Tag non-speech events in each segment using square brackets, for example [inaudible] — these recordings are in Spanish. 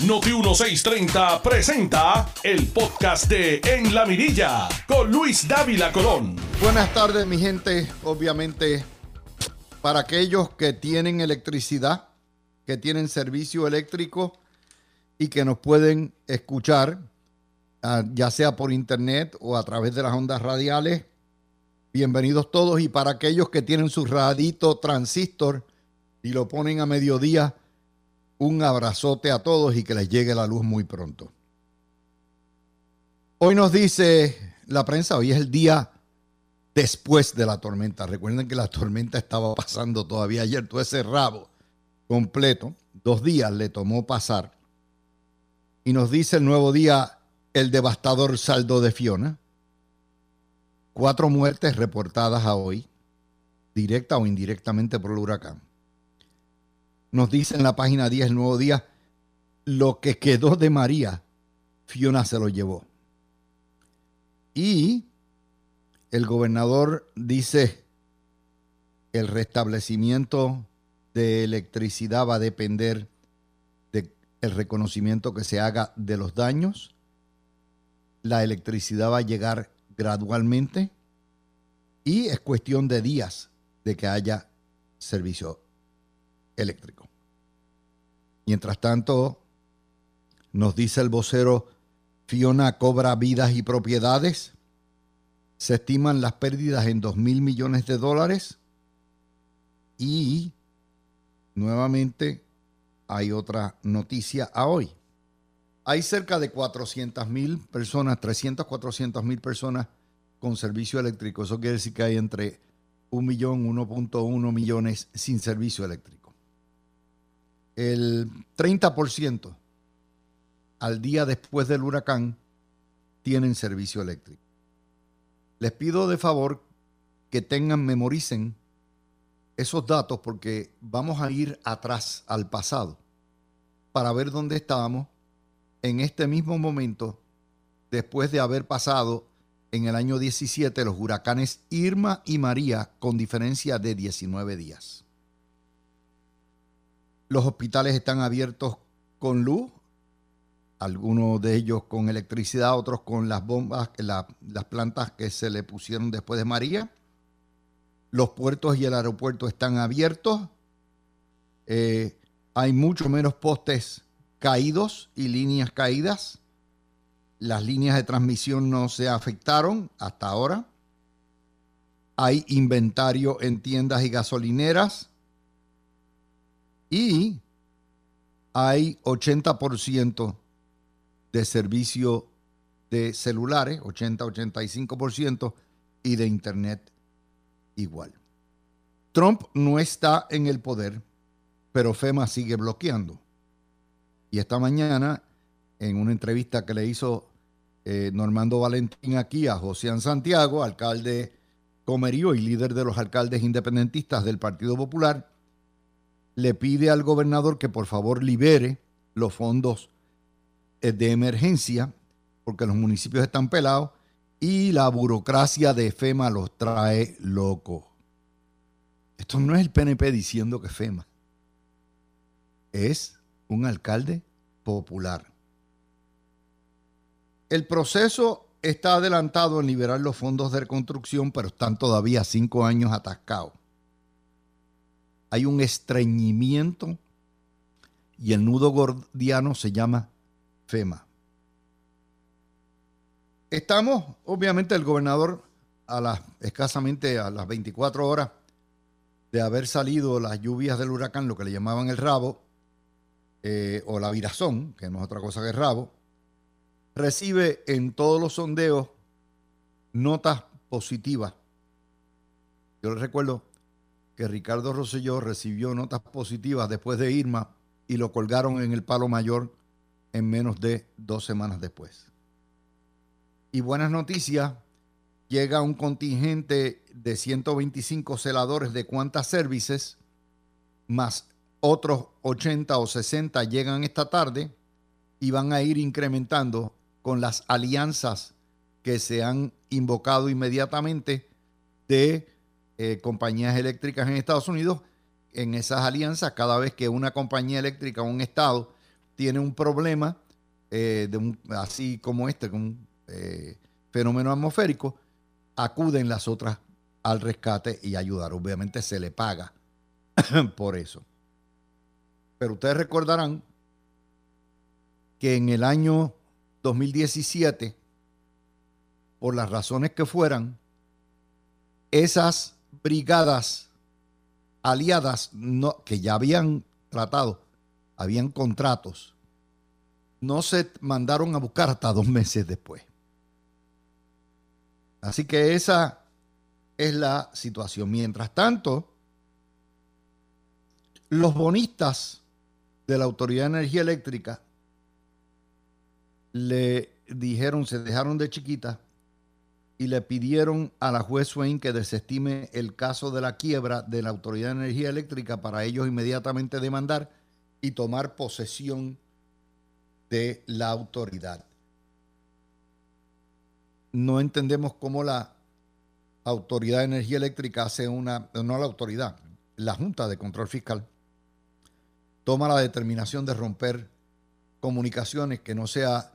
Noti 1630 presenta el podcast de En la Mirilla con Luis Dávila Colón. Buenas tardes, mi gente. Obviamente, para aquellos que tienen electricidad, que tienen servicio eléctrico y que nos pueden escuchar, ah, ya sea por internet o a través de las ondas radiales, bienvenidos todos. Y para aquellos que tienen su radito transistor y lo ponen a mediodía, un abrazote a todos y que les llegue la luz muy pronto. Hoy nos dice la prensa, hoy es el día después de la tormenta. Recuerden que la tormenta estaba pasando todavía ayer, todo ese rabo completo, dos días le tomó pasar. Y nos dice el nuevo día el devastador saldo de Fiona. Cuatro muertes reportadas a hoy, directa o indirectamente por el huracán. Nos dice en la página 10 el nuevo día, lo que quedó de María, Fiona se lo llevó. Y el gobernador dice, el restablecimiento de electricidad va a depender del reconocimiento que se haga de los daños. La electricidad va a llegar gradualmente y es cuestión de días de que haya servicio eléctrico. Mientras tanto, nos dice el vocero, Fiona cobra vidas y propiedades. Se estiman las pérdidas en 2 mil millones de dólares. Y nuevamente hay otra noticia a hoy. Hay cerca de 400 mil personas, 300, 400 mil personas con servicio eléctrico. Eso quiere decir que hay entre 1 millón, 1.1 millones sin servicio eléctrico el 30% al día después del huracán tienen servicio eléctrico. Les pido de favor que tengan, memoricen esos datos porque vamos a ir atrás al pasado para ver dónde estábamos en este mismo momento después de haber pasado en el año 17 los huracanes Irma y María con diferencia de 19 días. Los hospitales están abiertos con luz, algunos de ellos con electricidad, otros con las bombas, las plantas que se le pusieron después de María. Los puertos y el aeropuerto están abiertos. Eh, hay mucho menos postes caídos y líneas caídas. Las líneas de transmisión no se afectaron hasta ahora. Hay inventario en tiendas y gasolineras y hay 80% de servicio de celulares, 80-85%, y de Internet igual. Trump no está en el poder, pero FEMA sigue bloqueando. Y esta mañana, en una entrevista que le hizo eh, Normando Valentín aquí a José Santiago, alcalde Comerío y líder de los alcaldes independentistas del Partido Popular, le pide al gobernador que por favor libere los fondos eh, de emergencia, porque los municipios están pelados y la burocracia de FEMA los trae locos. Esto no es el PNP diciendo que FEMA, es un alcalde popular. El proceso está adelantado en liberar los fondos de reconstrucción, pero están todavía cinco años atascados hay un estreñimiento y el nudo gordiano se llama FEMA. Estamos, obviamente, el gobernador a las escasamente a las 24 horas de haber salido las lluvias del huracán, lo que le llamaban el rabo, eh, o la virazón, que no es otra cosa que el rabo, recibe en todos los sondeos notas positivas. Yo les recuerdo que Ricardo Rosselló recibió notas positivas después de Irma y lo colgaron en el palo mayor en menos de dos semanas después. Y buenas noticias, llega un contingente de 125 celadores de cuantas services, más otros 80 o 60 llegan esta tarde y van a ir incrementando con las alianzas que se han invocado inmediatamente de eh, compañías eléctricas en Estados Unidos, en esas alianzas, cada vez que una compañía eléctrica o un estado tiene un problema eh, así como este, con un eh, fenómeno atmosférico, acuden las otras al rescate y ayudar. Obviamente se le paga [coughs] por eso. Pero ustedes recordarán que en el año 2017, por las razones que fueran, esas brigadas aliadas no, que ya habían tratado, habían contratos, no se mandaron a buscar hasta dos meses después. Así que esa es la situación. Mientras tanto, los bonistas de la Autoridad de Energía Eléctrica le dijeron, se dejaron de chiquita y le pidieron a la juez Swain que desestime el caso de la quiebra de la Autoridad de Energía Eléctrica para ellos inmediatamente demandar y tomar posesión de la autoridad. No entendemos cómo la Autoridad de Energía Eléctrica hace una, no la autoridad, la Junta de Control Fiscal, toma la determinación de romper comunicaciones que no sea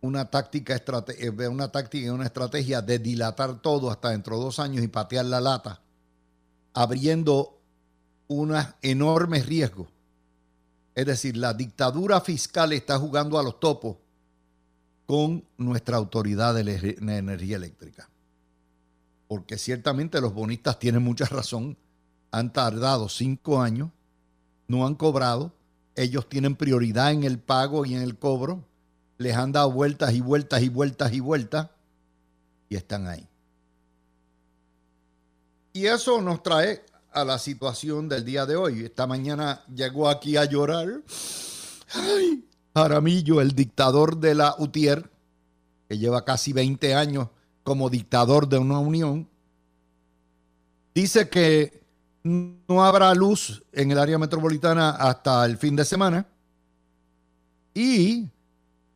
una táctica, eh, una táctica y una estrategia de dilatar todo hasta dentro de dos años y patear la lata, abriendo un enorme riesgo. Es decir, la dictadura fiscal está jugando a los topos con nuestra autoridad de energía eléctrica. Porque ciertamente los bonistas tienen mucha razón. Han tardado cinco años, no han cobrado, ellos tienen prioridad en el pago y en el cobro, les han dado vueltas y vueltas y vueltas y vueltas y están ahí. Y eso nos trae a la situación del día de hoy. Esta mañana llegó aquí a llorar. Ay, Jaramillo, el dictador de la UTIER, que lleva casi 20 años como dictador de una unión, dice que no habrá luz en el área metropolitana hasta el fin de semana. Y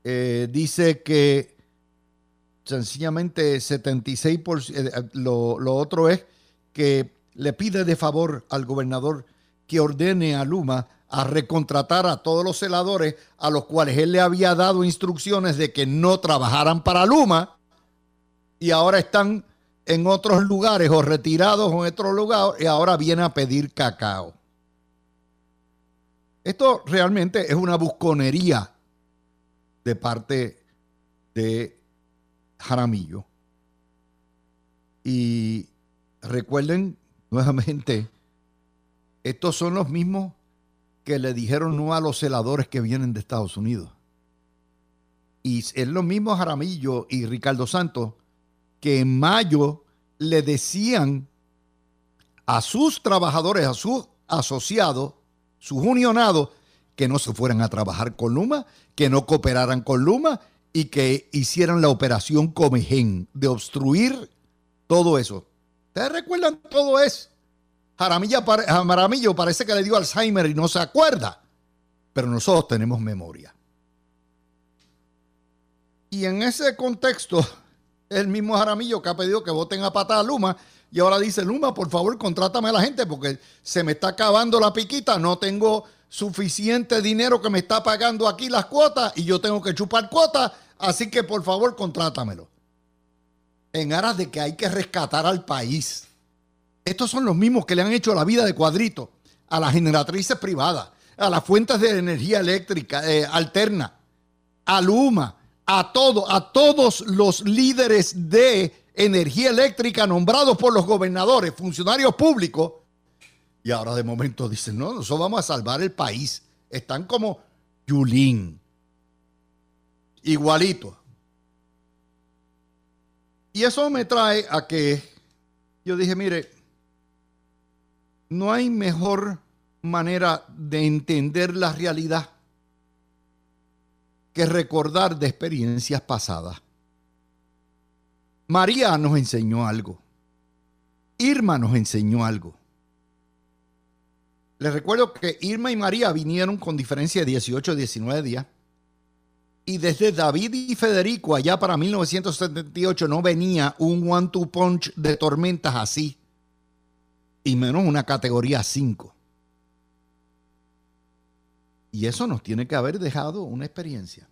eh, dice que sencillamente 76%, eh, lo, lo otro es que le pide de favor al gobernador que ordene a Luma a recontratar a todos los celadores a los cuales él le había dado instrucciones de que no trabajaran para Luma y ahora están en otros lugares o retirados en otros lugares y ahora viene a pedir cacao. Esto realmente es una busconería de parte de Jaramillo. Y recuerden nuevamente, estos son los mismos que le dijeron no a los celadores que vienen de Estados Unidos. Y es lo mismo Jaramillo y Ricardo Santos que en mayo le decían a sus trabajadores, a sus asociados, sus unionados, que no se fueran a trabajar con Luma, que no cooperaran con Luma y que hicieran la operación Comején de obstruir todo eso. ¿Ustedes recuerdan todo eso? Jaramillo parece que le dio Alzheimer y no se acuerda, pero nosotros tenemos memoria. Y en ese contexto, el mismo Jaramillo que ha pedido que voten a patada a Luma y ahora dice, Luma, por favor, contrátame a la gente porque se me está acabando la piquita, no tengo suficiente dinero que me está pagando aquí las cuotas y yo tengo que chupar cuotas, así que por favor, contrátamelo. En aras de que hay que rescatar al país. Estos son los mismos que le han hecho la vida de cuadrito a las generatrices privadas, a las fuentes de energía eléctrica eh, alterna, a Luma, a, todo, a todos los líderes de energía eléctrica nombrados por los gobernadores, funcionarios públicos, y ahora de momento dicen, no, nosotros vamos a salvar el país. Están como Yulín, igualito. Y eso me trae a que yo dije, mire, no hay mejor manera de entender la realidad que recordar de experiencias pasadas. María nos enseñó algo. Irma nos enseñó algo. Les recuerdo que Irma y María vinieron con diferencia de 18 19 días. Y desde David y Federico, allá para 1978, no venía un one-two punch de tormentas así. Y menos una categoría 5. Y eso nos tiene que haber dejado una experiencia.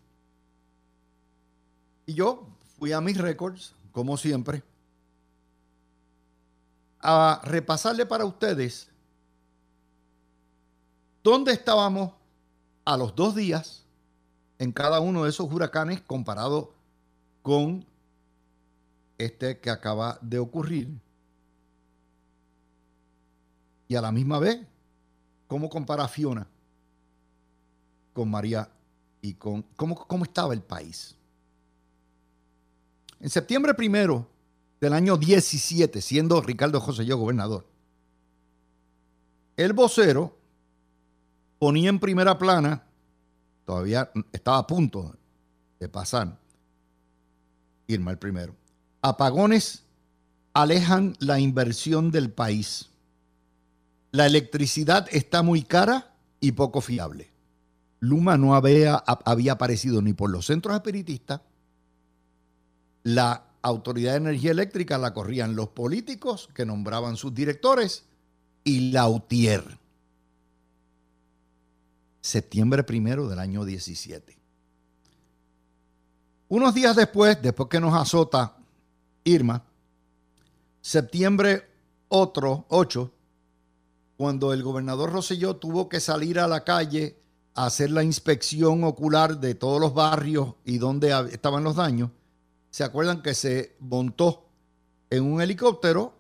Y yo fui a mis récords, como siempre, a repasarle para ustedes dónde estábamos a los dos días en cada uno de esos huracanes comparado con este que acaba de ocurrir. Y a la misma vez, ¿cómo compara Fiona con María y con cómo, cómo estaba el país? En septiembre primero del año 17, siendo Ricardo José yo gobernador, el vocero ponía en primera plana, todavía estaba a punto de pasar, Irma el primero, apagones alejan la inversión del país. La electricidad está muy cara y poco fiable. Luma no había, aparecido ni por los centros espiritistas, la Autoridad de Energía Eléctrica la corrían los políticos que nombraban sus directores y la UTIER. Septiembre primero del año 17. Unos días después, después que nos azota Irma, septiembre otro, 8, cuando el gobernador Rosselló tuvo que salir a la calle a hacer la inspección ocular de todos los barrios y donde estaban los daños, ¿Se acuerdan que se montó en un helicóptero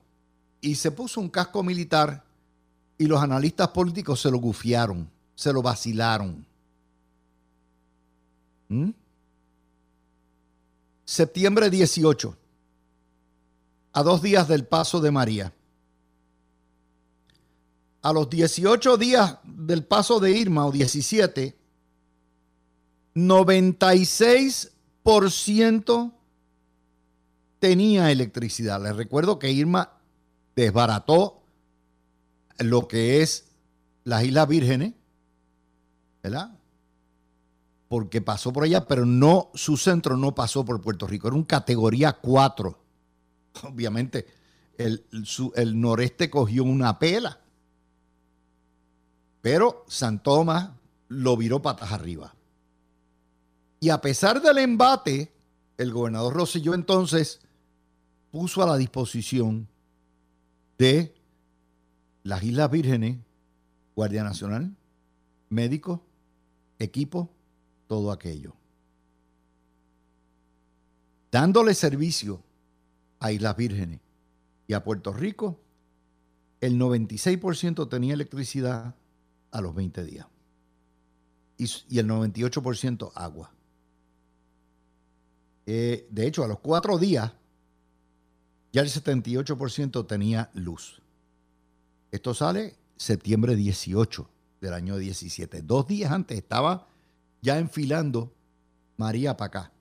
y se puso un casco militar y los analistas políticos se lo gufiaron, se lo vacilaron? ¿Mm? Septiembre 18, a dos días del paso de María. A los 18 días del paso de Irma, o 17, 96% tenía electricidad. Les recuerdo que Irma desbarató lo que es las Islas Vírgenes, ¿verdad? Porque pasó por allá, pero no, su centro no pasó por Puerto Rico. Era un categoría 4. Obviamente, el, noreste cogió una pela. Pero San Tomás lo viró patas arriba. Y a pesar del embate, el gobernador Rosselló entonces puso a la disposición de las Islas Vírgenes, Guardia Nacional, médicos, equipo, todo aquello. Dándole servicio a Islas Vírgenes y a Puerto Rico, el 96% tenía electricidad a los 20 días y, el 98% agua. Eh, de hecho, a los cuatro días ya el 78% tenía luz. Esto sale septiembre 18 del año 17. Dos días antes estaba ya enfilando María para acá.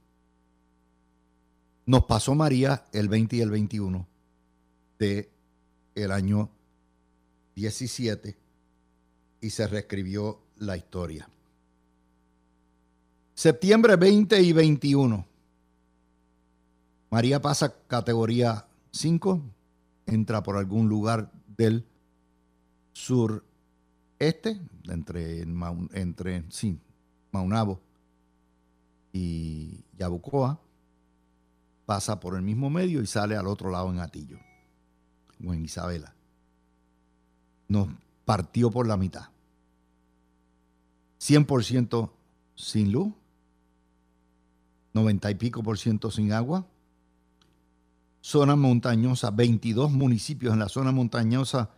Nos pasó María el 20 y el 21 de el año 17 y se reescribió la historia. Septiembre 20 y 21. María pasa categoría 5 entra por algún lugar del sur este, entre, entre sí, Maunabo y Yabucoa, pasa por el mismo medio y sale al otro lado en Atillo, o en Isabela. Nos partió por la mitad. 100% sin luz, 90 y pico por ciento sin agua, zona montañosa, 22 municipios en la zona montañosa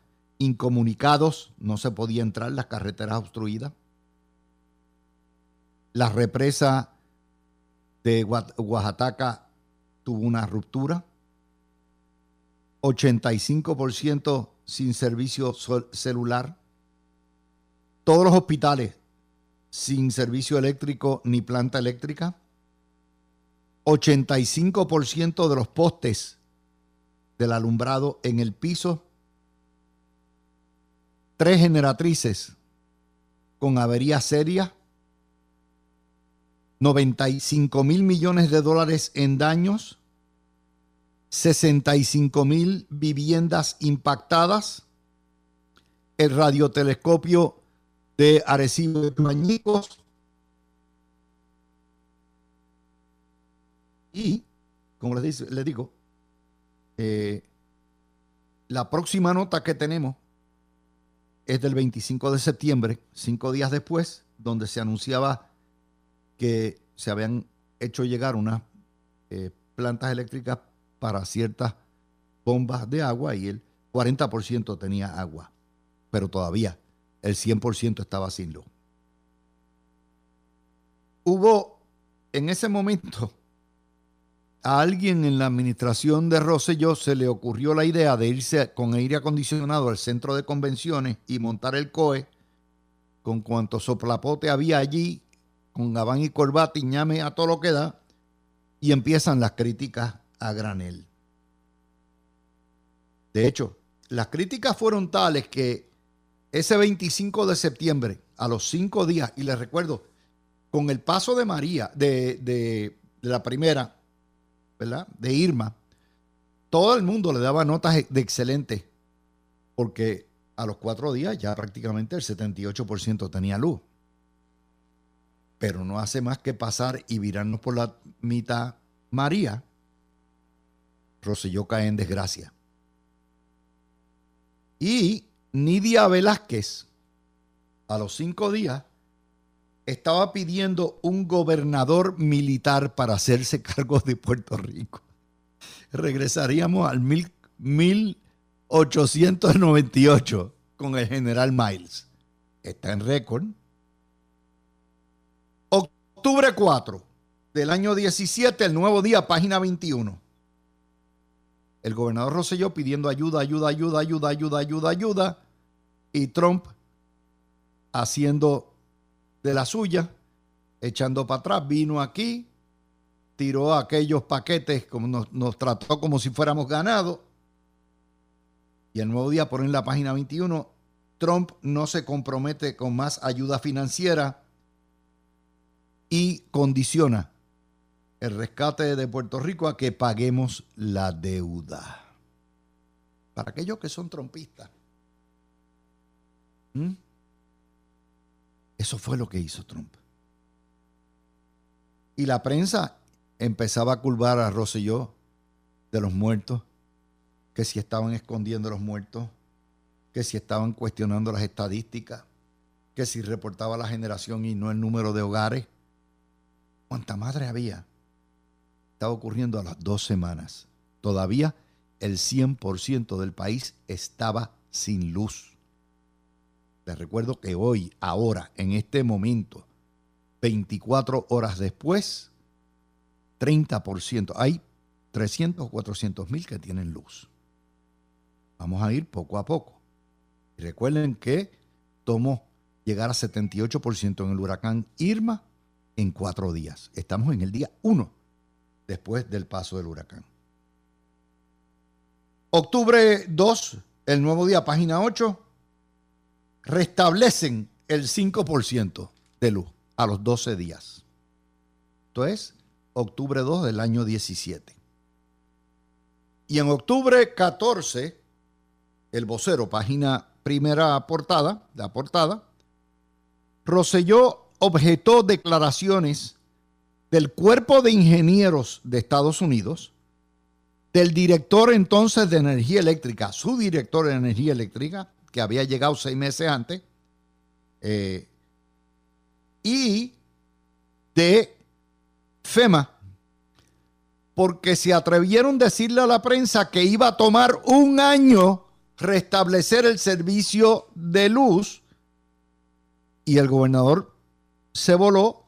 incomunicados, no se podía entrar, las carreteras obstruidas. La represa de Oaxaca tuvo una ruptura. 85% sin servicio celular. Todos los hospitales sin servicio eléctrico ni planta eléctrica. 85% de los postes del alumbrado en el piso, tres generatrices con avería seria, 95 mil millones de dólares en daños, 65 mil viviendas impactadas, el radiotelescopio de Arecibo de Mañicos. Y, como les digo, eh, la próxima nota que tenemos es del 25 de septiembre, cinco días después, donde se anunciaba que se habían hecho llegar unas eh, plantas eléctricas para ciertas bombas de agua y el 40% tenía agua, pero todavía el 100% estaba sin luz. Hubo en ese momento a alguien en la administración de Rosselló se le ocurrió la idea de irse con aire acondicionado al centro de convenciones y montar el COE con cuanto soplapote había allí, con gabán y corbata y ñame a todo lo que da, y empiezan las críticas a granel. De hecho, las críticas fueron tales que ese 25 de septiembre, a los cinco días, y les recuerdo, con el paso de María, de, de la primera, ¿verdad? De Irma, todo el mundo le daba notas de excelente, porque a los cuatro días ya prácticamente el 78% tenía luz. Pero no hace más que pasar y virarnos por la mitad María. Roselló cae en desgracia. Y Nidia Velázquez, a los cinco días, estaba pidiendo un gobernador militar para hacerse cargo de Puerto Rico. Regresaríamos al 1898 con el general Miles. Está en récord. Octubre 4 del año 17, el nuevo día, página 21. El gobernador Rosselló pidiendo ayuda, ayuda, ayuda, ayuda, ayuda, ayuda, ayuda. Y Trump haciendo de la suya, echando para atrás, vino aquí, tiró aquellos paquetes, como nos, trató como si fuéramos ganados. Y el nuevo día pone en la página 21, Trump no se compromete con más ayuda financiera y condiciona el rescate de Puerto Rico a que paguemos la deuda. Para aquellos que son trompistas. Eso fue lo que hizo Trump. Y la prensa empezaba a culpar a Rosselló de los muertos, que si estaban escondiendo los muertos, que si estaban cuestionando las estadísticas, que si reportaba la generación y no el número de hogares. ¿Cuánta madre había? Estaba ocurriendo a las dos semanas. Todavía el 100% del país estaba sin luz. Les recuerdo que hoy, ahora, en este momento, 24 horas después, 30%. Hay 300 o 400 mil que tienen luz. Vamos a ir poco a poco. Y recuerden que tomó llegar a 78% en el huracán Irma en cuatro días. Estamos en el día 1 después del paso del huracán. Octubre 2, el nuevo día, página 8 restablecen el 5% de luz a los 12 días. Esto es octubre 2 del año 17. Y en octubre 14, el vocero, página primera portada, la portada, Roselló objetó declaraciones del Cuerpo de Ingenieros de Estados Unidos, del director entonces de Energía Eléctrica, su director de Energía Eléctrica, que había llegado seis meses antes, eh, y de FEMA, porque se atrevieron a decirle a la prensa que iba a tomar un año restablecer el servicio de luz, y el gobernador se voló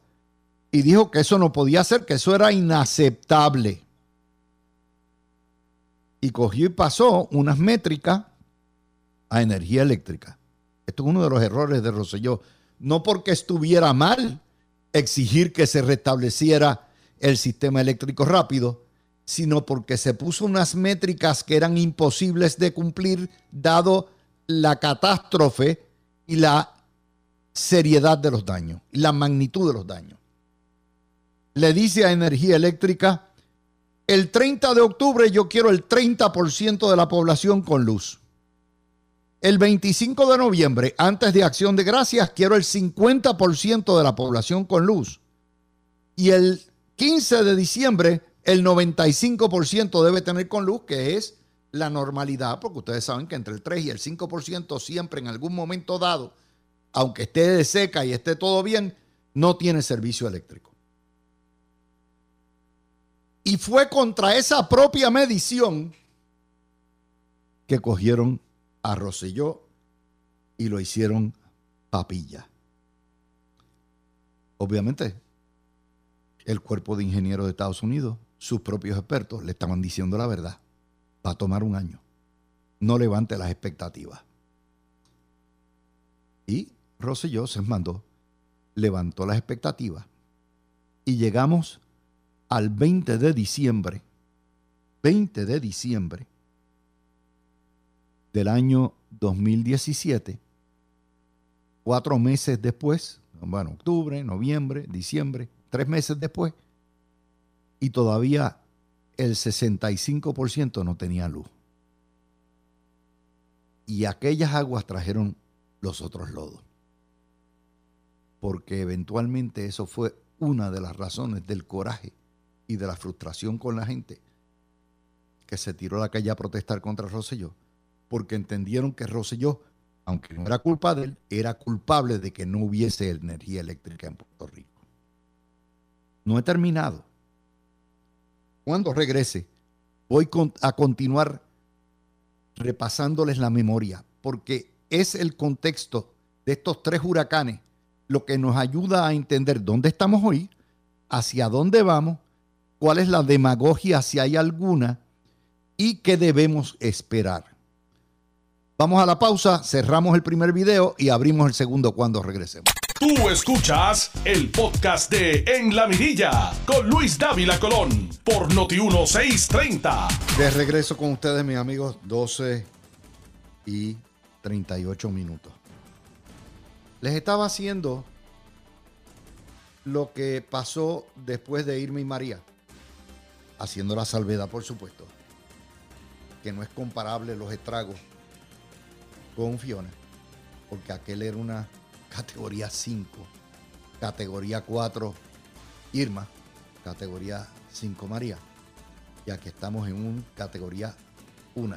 y dijo que eso no podía ser, que eso era inaceptable. Y cogió y pasó unas métricas a energía eléctrica. Esto es uno de los errores de Roselló. No porque estuviera mal exigir que se restableciera el sistema eléctrico rápido, sino porque se puso unas métricas que eran imposibles de cumplir dado la catástrofe y la seriedad de los daños, la magnitud de los daños. Le dice a Energía Eléctrica, el 30 de octubre yo quiero el 30% de la población con luz El 25 de noviembre, antes de Acción de Gracias, quiero el 50% de la población con luz. Y el 15 de diciembre, el 95% debe tener con luz, que es la normalidad, porque ustedes saben que entre el 3 y el 5% siempre en algún momento dado, aunque esté de seca y esté todo bien, no tiene servicio eléctrico. Y fue contra esa propia medición que cogieron a Rosselló y lo hicieron papilla. Obviamente, el cuerpo de ingenieros de Estados Unidos, sus propios expertos, le estaban diciendo la verdad. Va a tomar un año. No levante las expectativas. Y Rosselló se mandó, levantó las expectativas y llegamos al 20 de diciembre, 20 de diciembre del año 2017, cuatro meses después, bueno, octubre, noviembre, diciembre, tres meses después, y todavía el 65% no tenía luz. Y aquellas aguas trajeron los otros lodos. Porque eventualmente eso fue una de las razones del coraje y de la frustración con la gente que se tiró a la calle a protestar contra Rosselló, porque entendieron que Rosselló, aunque no era culpa de él, era culpable de que no hubiese energía eléctrica en Puerto Rico. No he terminado. Cuando regrese, voy a continuar repasándoles la memoria, porque es el contexto de estos tres huracanes lo que nos ayuda a entender dónde estamos hoy, hacia dónde vamos cuál es la demagogia, si hay alguna, y qué debemos esperar. Vamos a la pausa, cerramos el primer video y abrimos el segundo cuando regresemos. Tú escuchas el podcast de En la Mirilla con Luis Dávila Colón por Noti1630. De regreso con ustedes, mis amigos, 12 y 38 minutos. Les estaba haciendo lo que pasó después de Irma y María haciendo la salvedad, por supuesto, que no es comparable los estragos con Fiona, porque aquel era una categoría 5, categoría 4 Irma, categoría 5 María, y aquí estamos en un categoría 1,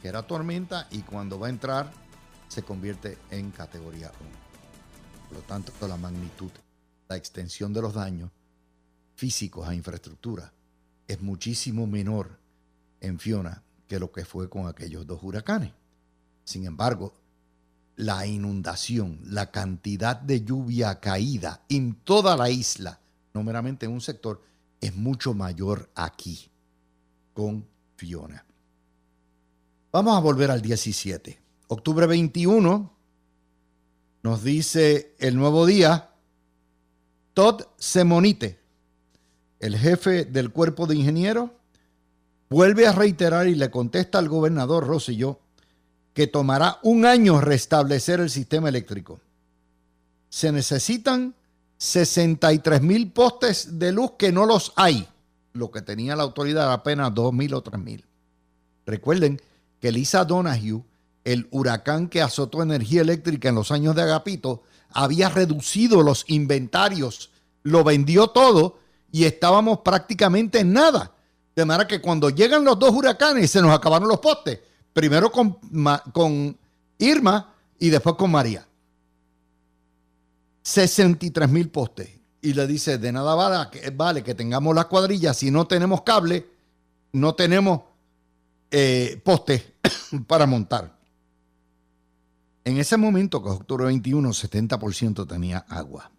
que era tormenta y cuando va a entrar se convierte en categoría 1. Por lo tanto, la magnitud, la extensión de los daños físicos a infraestructura es muchísimo menor en Fiona que lo que fue con aquellos dos huracanes. Sin embargo, la inundación, la cantidad de lluvia caída en toda la isla, no meramente en un sector, es mucho mayor aquí con Fiona. Vamos a volver al 17. Octubre 21 nos dice el nuevo día, Todd Semonite, el jefe del cuerpo de ingenieros, vuelve a reiterar y le contesta al gobernador Rosselló que tomará un año restablecer el sistema eléctrico. Se necesitan 63 mil postes de luz que no los hay. Lo que tenía la autoridad apenas 2 mil o 3 mil. Recuerden que Lisa Donahue, el huracán que azotó energía eléctrica en los años de Agapito, había reducido los inventarios, lo vendió todo y estábamos prácticamente en nada. De manera que cuando llegan los dos huracanes se nos acabaron los postes. Primero con, Irma y después con María. 63 mil postes. Y le dice, de nada vale que, vale que tengamos las cuadrillas. Si no tenemos cable, no tenemos eh, postes [coughs] para montar. En ese momento, que es octubre 21, 70% tenía agua.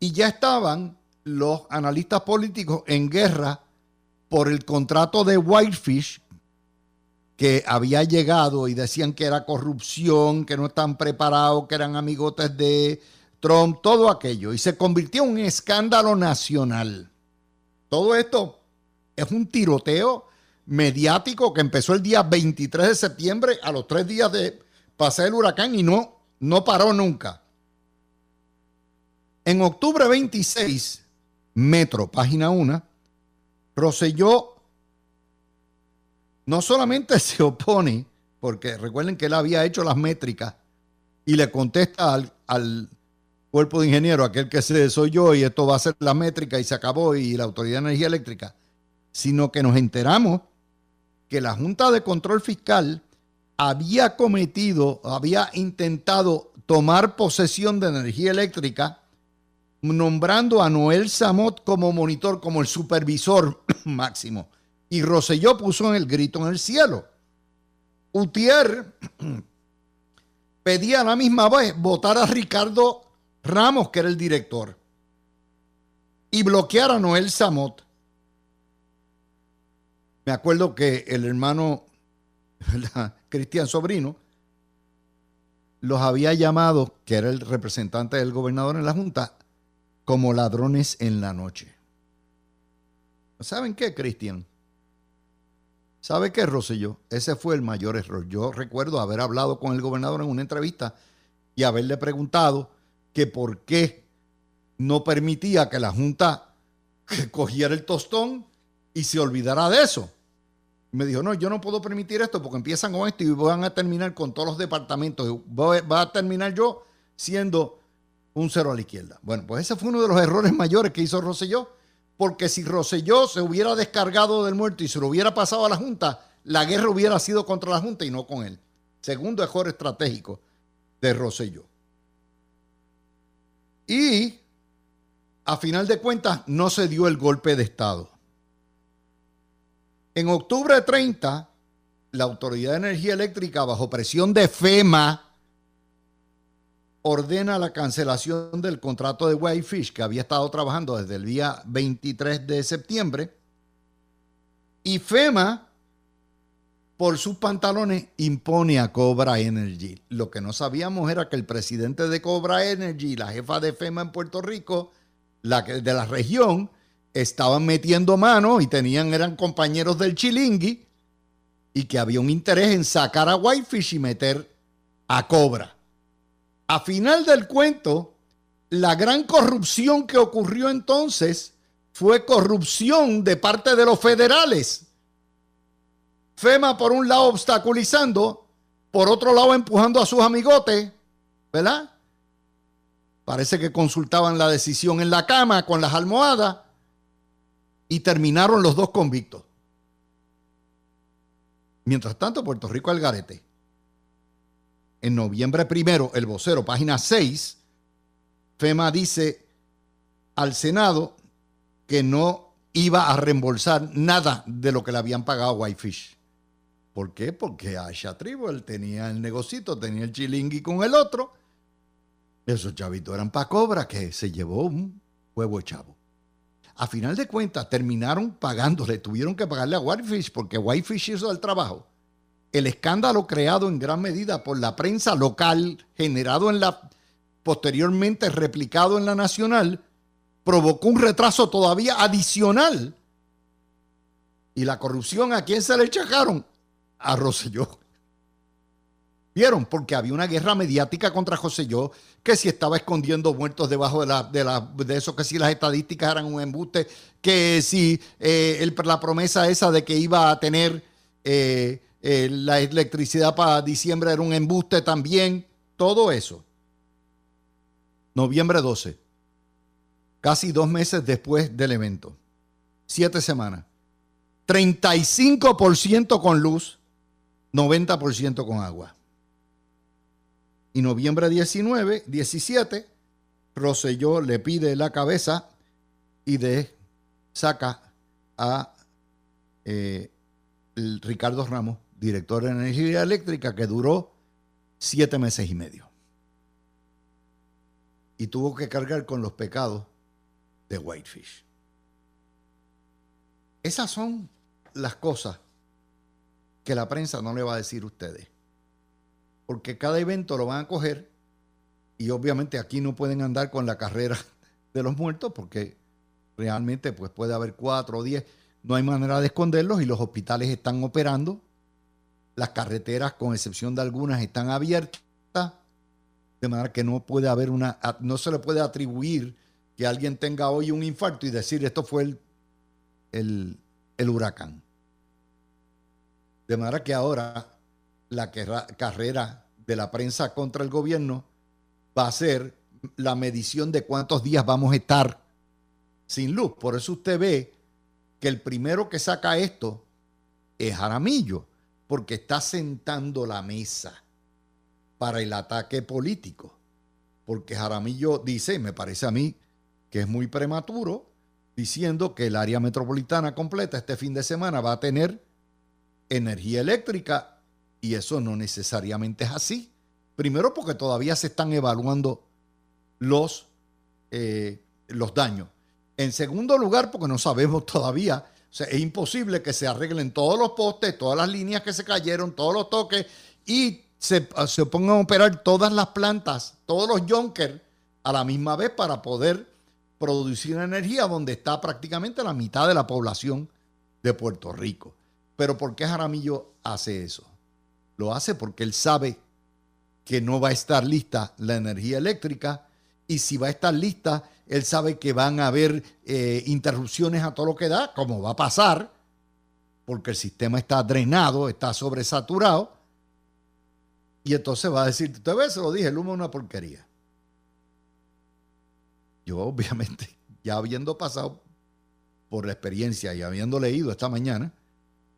Y ya estaban los analistas políticos en guerra por el contrato de Whitefish que había llegado y decían que era corrupción, que no están preparados, que eran amigotes de Trump, todo aquello. Y se convirtió en un escándalo nacional. Todo esto es un tiroteo mediático que empezó el día 23 de septiembre a los tres días de pasar el huracán y no, no paró nunca. En octubre 26 Metro, página 1, Roselló no solamente [laughs] se opone, porque recuerden que él había hecho las métricas y le contesta al, cuerpo de ingeniero, aquel que se soy yo y esto va a ser la métrica y se acabó y la Autoridad de Energía Eléctrica, sino que nos enteramos que la Junta de Control Fiscal había cometido, había intentado tomar posesión de energía eléctrica, nombrando a Noel Samot como monitor, como el supervisor [clears throat] máximo. Y Roselló puso en el grito en el cielo. Utier [clears throat] pedía a la misma vez votar a Ricardo Ramos, que era el director, y bloquear a Noel Samot. Me acuerdo que el hermano [laughs] Cristian Sobrino los había llamado, que era el representante del gobernador en la Junta, como ladrones en la noche. ¿Saben qué, Cristian? ¿Sabe qué, Rosselló? Ese fue el mayor error. Yo recuerdo haber hablado con el gobernador en una entrevista y haberle preguntado que por qué no permitía que la Junta [laughs] cogiera el tostón y se olvidara de eso. me dijo, no, yo no puedo permitir esto porque empiezan con esto y van a terminar con todos los departamentos. Va a terminar yo siendo un cero a la izquierda. Bueno, pues ese fue uno de los errores mayores que hizo Rosselló porque si Roselló se hubiera descargado del muerto y se lo hubiera pasado a la Junta, la guerra hubiera sido contra la Junta y no con él. Segundo error estratégico de Roselló. Y a final de cuentas no se dio el golpe de Estado. En octubre 30, la Autoridad de Energía Eléctrica, bajo presión de FEMA, ordena la cancelación del contrato de Whitefish que había estado trabajando desde el día 23 de septiembre. Y FEMA, por sus pantalones, impone a Cobra Energy. Lo que no sabíamos era que el presidente de Cobra Energy la jefa de FEMA en Puerto Rico, la de la región, estaban metiendo mano y tenían, eran compañeros del Chilingui y que había un interés en sacar a Whitefish y meter a Cobra. A final del cuento, la gran corrupción que ocurrió entonces fue corrupción de parte de los federales. FEMA por un lado obstaculizando, por otro lado empujando a sus amigotes, ¿verdad? Parece que consultaban la decisión en la cama con las almohadas y terminaron los dos convictos. Mientras tanto, Puerto Rico al garete en noviembre primero, el vocero, página 6, FEMA dice al Senado que no iba a reembolsar nada de lo que le habían pagado a Whitefish. ¿Por qué? Porque Aisha él tenía el negocito, tenía el chilingui con el otro. Esos chavitos eran para cobra que se llevó un huevo chavo. A final de cuentas, terminaron pagándole, tuvieron que pagarle a Whitefish porque Whitefish hizo el trabajo el escándalo creado en gran medida por la prensa local, generado en la posteriormente replicado en la nacional, provocó un retraso todavía adicional. Y la corrupción, ¿a quién se le echaron? A Rosselló. ¿Vieron? Porque había una guerra mediática contra Rosselló, que si estaba escondiendo muertos debajo de, la, de, eso, que si las estadísticas eran un embuste, que si eh, la promesa esa de que iba a tener eh, eh, la electricidad para diciembre era un embuste también, todo eso. Noviembre 12, casi dos meses después del evento, siete semanas, 35% con luz, 90% con agua. Y noviembre 19, 17, Roselló le pide la cabeza y de saca a eh, Ricardo Ramos director de energía eléctrica, que duró siete meses y medio. Y tuvo que cargar con los pecados de Whitefish. Esas son las cosas que la prensa no le va a decir a ustedes. Porque cada evento lo van a coger y obviamente aquí no pueden andar con la carrera [laughs] de los muertos porque realmente pues puede haber cuatro o diez. No hay manera de esconderlos y los hospitales están operando las carreteras, con excepción de algunas, están abiertas, de manera que no puede haber una, no se le puede atribuir que alguien tenga hoy un infarto y decir esto fue el, el, huracán. De manera que ahora la carrera de la prensa contra el gobierno va a ser la medición de cuántos días vamos a estar sin luz. Por eso usted ve que el primero que saca esto es Jaramillo, porque está sentando la mesa para el ataque político. Porque Jaramillo dice, me parece a mí, que es muy prematuro, diciendo que el área metropolitana completa este fin de semana va a tener energía eléctrica y eso no necesariamente es así. Primero porque todavía se están evaluando los, eh, los daños. En segundo lugar porque no sabemos [laughs] todavía, o sea, es imposible que se arreglen todos los postes, todas las líneas que se cayeron, todos los toques y se, se pongan a operar todas las plantas, todos los Junkers a la misma vez para poder producir energía donde está prácticamente la mitad de la población de Puerto Rico. Pero ¿por qué Jaramillo hace eso? Lo hace porque él sabe que no va a estar lista la energía eléctrica y si va a estar lista, él sabe que van a haber eh, interrupciones a todo lo que da, como va a pasar, porque el sistema está drenado, está sobresaturado. Y entonces va a decir, usted ve, se lo dije, el humo es una porquería. Yo [laughs] obviamente, ya habiendo pasado por la experiencia y habiendo leído esta mañana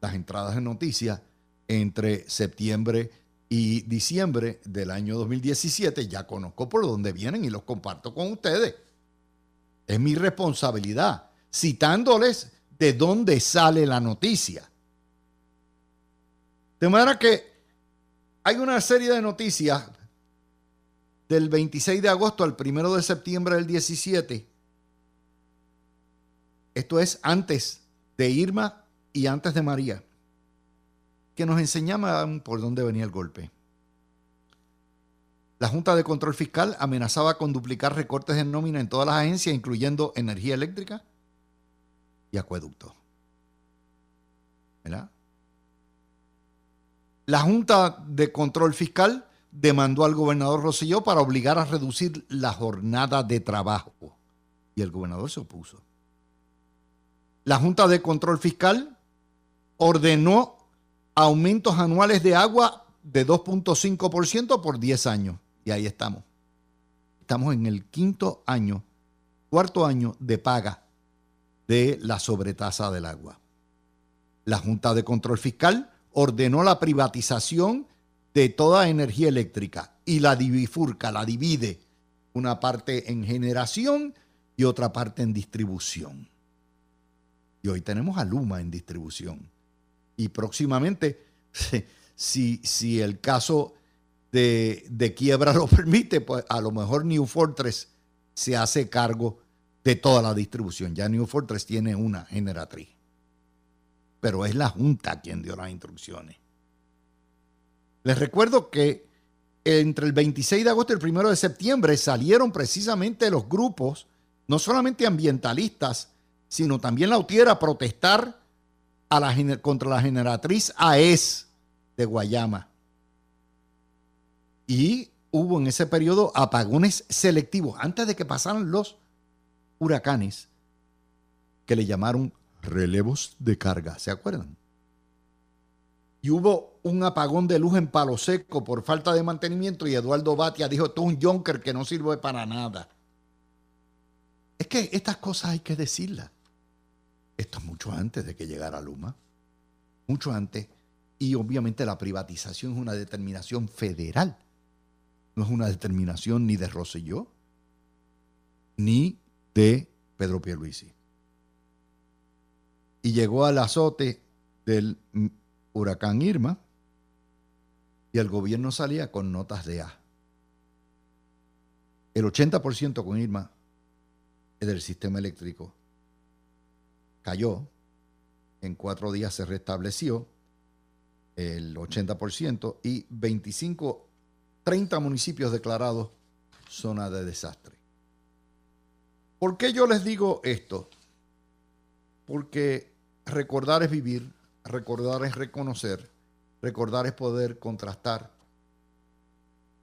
las entradas de noticias entre septiembre y diciembre del año 2017, ya conozco por dónde vienen y los comparto con ustedes. Es mi responsabilidad, citándoles de dónde sale la noticia. De manera que hay una serie de noticias del 26 de agosto al 1 de septiembre del 17. Esto es antes de Irma y antes de María, que nos enseñaban por dónde venía el golpe. La Junta de Control Fiscal amenazaba con duplicar recortes de nómina en todas las agencias, incluyendo energía eléctrica y acueducto. ¿Verdad? La Junta de Control Fiscal demandó al gobernador Rosselló para obligar a reducir la jornada de trabajo. Y el gobernador se opuso. La Junta de Control Fiscal ordenó aumentos anuales de agua de 2.5% por 10 años. Y ahí estamos. Estamos en el quinto año, cuarto año de paga de la sobretasa del agua. La Junta de Control Fiscal ordenó la privatización de toda energía eléctrica y la bifurca, la divide una parte en generación y otra parte en distribución. Y hoy tenemos a Luma en distribución. Y próximamente, [laughs] si, si el caso de, quiebra [laughs] lo permite, pues a lo mejor New Fortress se hace cargo de toda la distribución. Ya New Fortress tiene una generatriz. Pero es la Junta quien dio las instrucciones. Les recuerdo que entre el 26 de agosto y el 1 de septiembre salieron precisamente los grupos, no solamente ambientalistas, sino también la UTIER a protestar a la, contra la generatriz AES de Guayama. Y hubo en ese periodo apagones selectivos antes de que pasaran los huracanes que le llamaron relevos de carga. ¿Se acuerdan? y hubo un apagón de luz en Palo Seco por falta de mantenimiento y Eduardo Batia dijo, esto es un Junker que no sirve para nada. Es que estas cosas hay que decirlas. Esto es mucho antes de que llegara Luma. Mucho antes. Y obviamente la privatización es una determinación federal. No es una determinación ni de Rosselló, ni de Pedro Pierluisi. Y llegó al azote del huracán Irma y el gobierno salía con notas de A. El 80% con Irma del sistema eléctrico cayó, en cuatro días se restableció el 80% y 25, 30 municipios declarados zona de desastre. ¿Por qué yo les digo esto? Porque recordar es vivir, recordar es reconocer, recordar es poder contrastar.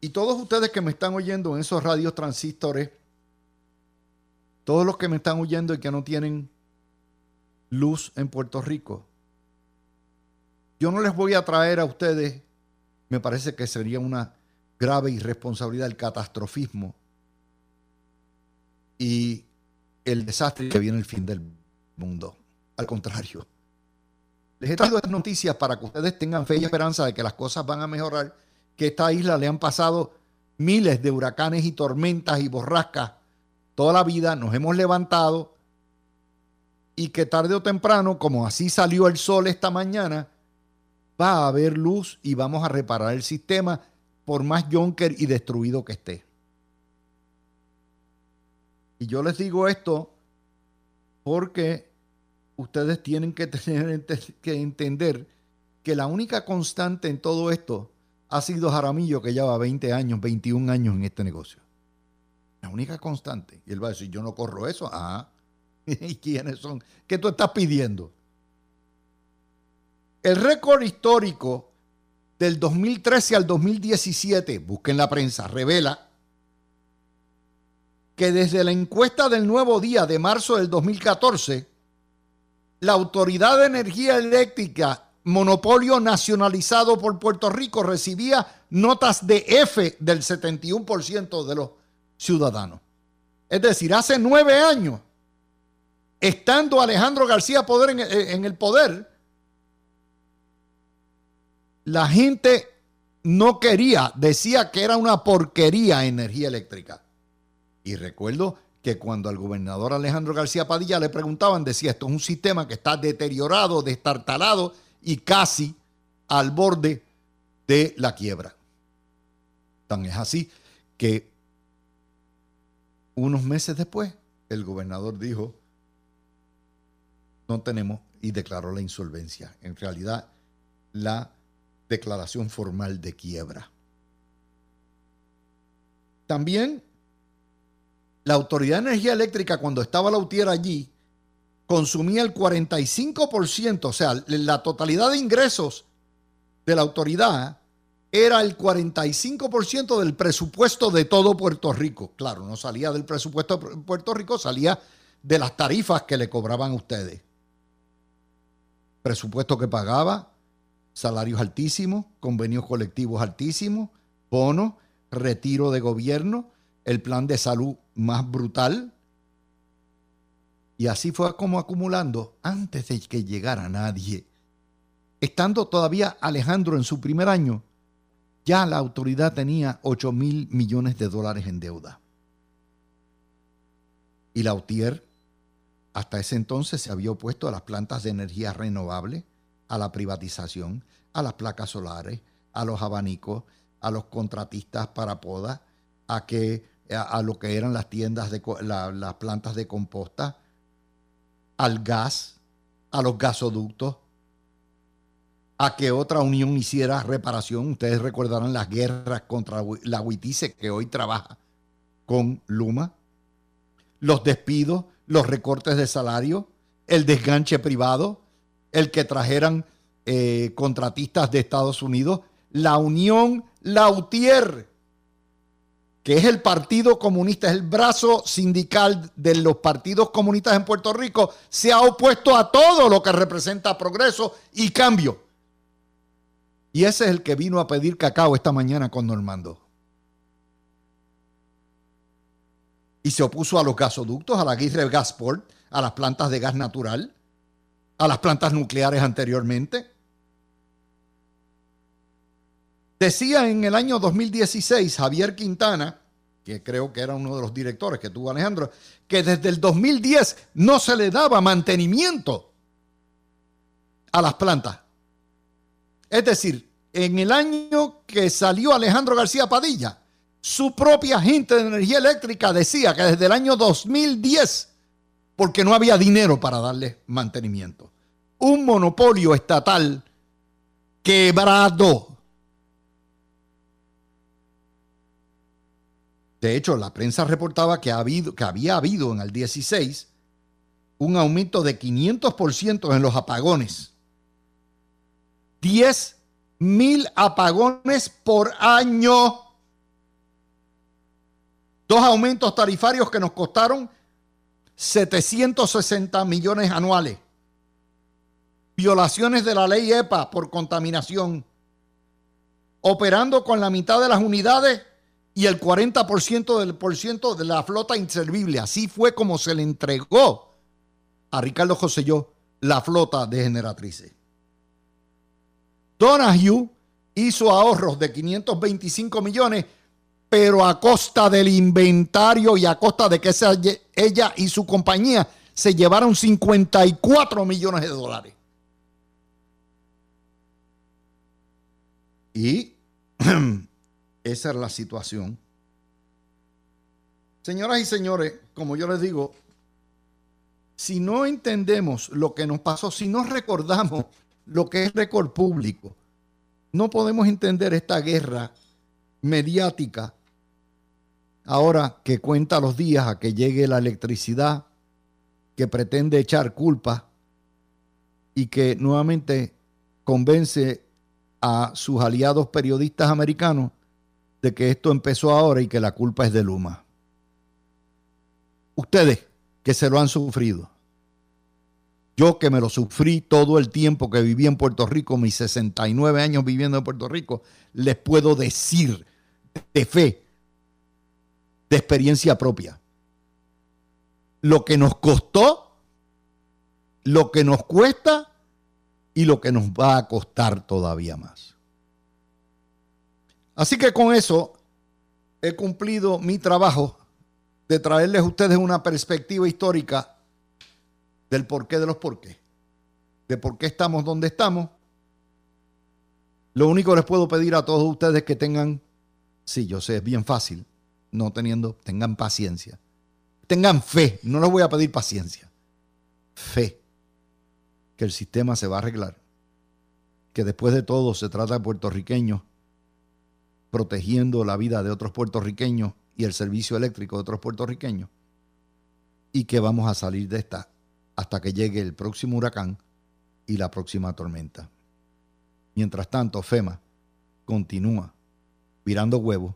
Y todos ustedes que me están oyendo en esos radios transistores, todos los que me están oyendo y que no tienen luz en Puerto Rico, yo no les voy a traer a ustedes me parece que sería una grave irresponsabilidad el catastrofismo y el desastre que viene el fin del mundo. Al contrario, les he traído estas noticias para que ustedes tengan fe y esperanza de que las cosas van a mejorar, que esta isla le han pasado miles de huracanes y tormentas y borrascas toda la vida, nos hemos levantado y que tarde o temprano, como así salió el sol esta mañana, va a haber luz y vamos a reparar el sistema por más yonker y destruido que esté. Y yo les digo esto porque ustedes tienen que [laughs] tener que entender que la única constante en todo esto ha sido Jaramillo, que lleva 20 años, 21 años en este negocio. La única constante. Y él va a decir, yo no corro eso. Ah, [laughs] ¿y quiénes son? ¿Qué tú estás pidiendo? El récord histórico del 2013 al 2017, busquen la prensa, revela que desde la encuesta del nuevo día de marzo del 2014, la Autoridad de Energía Eléctrica, monopolio nacionalizado por Puerto Rico, recibía notas de F del 71% de los ciudadanos. Es decir, hace nueve años, estando Alejandro García poder en, en el poder, la gente no quería, decía que era una porquería energía eléctrica. Y recuerdo que cuando al gobernador Alejandro García Padilla le preguntaban, decía, esto es un sistema que está deteriorado, destartalado y casi al borde de la quiebra. Tan es así que unos meses después el gobernador dijo, no tenemos y declaró la insolvencia. En realidad, la declaración formal de quiebra. También la Autoridad de Energía Eléctrica, cuando estaba la UTIER allí, consumía el 45%, o sea, la totalidad de ingresos de la autoridad era el 45% del presupuesto de todo Puerto Rico. Claro, no salía del presupuesto de Puerto Rico, salía de las tarifas que le cobraban a ustedes. Presupuesto que pagaba, salarios altísimos, convenios colectivos altísimos, bonos, retiro de gobierno, el plan de salud más brutal. Y así fue como acumulando antes de que llegara nadie. Estando todavía Alejandro en su primer año, ya la autoridad tenía 8 mil millones de dólares en deuda. Y la UTIER hasta ese entonces se había opuesto a las plantas de energía renovable, a la privatización, a las placas solares, a los abanicos, a los contratistas para poda, a que a, lo que eran las tiendas de las plantas de composta, al gas, a los gasoductos, a que otra unión hiciera reparación. Ustedes recordarán las guerras contra la Huitice que hoy trabaja con Luma, los despidos, los recortes de salario, el desganche privado, el que trajeran eh, contratistas de Estados Unidos, la Unión Lautier, que es el Partido Comunista, es el brazo sindical de los partidos comunistas en Puerto Rico, se ha opuesto a todo lo que representa progreso y cambio. Y ese es el que vino a pedir cacao esta mañana con Normando. Y se opuso a los gasoductos, a la Gas Gasport, a las plantas de gas natural, a las plantas nucleares anteriormente. Decía en el año 2016 Javier Quintana, que creo que era uno de los directores que tuvo Alejandro, que desde el 2010 no se le daba mantenimiento a las plantas. Es decir, en el año que salió Alejandro García Padilla, su propia gente de energía eléctrica decía que desde el año 2010, porque no había dinero para darle mantenimiento. Un monopolio estatal quebrado De hecho, la prensa reportaba que había habido en el 16 un aumento de 500% en los apagones. 10 mil apagones por año. Dos aumentos tarifarios que nos costaron 760 millones anuales. Violaciones de la ley EPA por contaminación. operando con la mitad de las unidades y el 40% del por ciento de la flota inservible. Así fue como se le entregó a Ricardo Joselló la flota de generatrices. Donahue hizo ahorros de 525 millones, pero a costa del inventario y a costa de que ella y su compañía se llevaron 54 millones de dólares. Y [clears throat] esa es la situación. Señoras y señores, como yo les digo, si no entendemos lo que nos pasó, si no recordamos lo que es récord público, no podemos entender esta guerra mediática ahora que cuenta los días a que llegue la electricidad, que pretende echar culpa y que nuevamente convence a sus aliados periodistas americanos de que esto empezó ahora y que la culpa es de Luma. Ustedes que se lo han sufrido. Yo que me lo sufrí todo el tiempo que viví en Puerto Rico, mis 69 años viviendo en Puerto Rico, les puedo decir de fe, de experiencia propia, lo que nos costó, lo que nos cuesta y lo que nos va a costar todavía más. Así que con eso he cumplido mi trabajo de traerles a ustedes una perspectiva histórica del porqué de los porqués, de por qué estamos donde estamos. Lo único que les puedo pedir a todos ustedes es que tengan, sí, yo sé, es bien fácil, no teniendo, tengan paciencia. Tengan fe, no les voy a pedir paciencia. Fe, que el sistema se va a arreglar. Que después de todo se trata de puertorriqueños protegiendo la vida de otros puertorriqueños y el servicio eléctrico de otros puertorriqueños. Y que vamos a salir de esta hasta que llegue el próximo huracán y la próxima tormenta. Mientras tanto, FEMA continúa virando huevos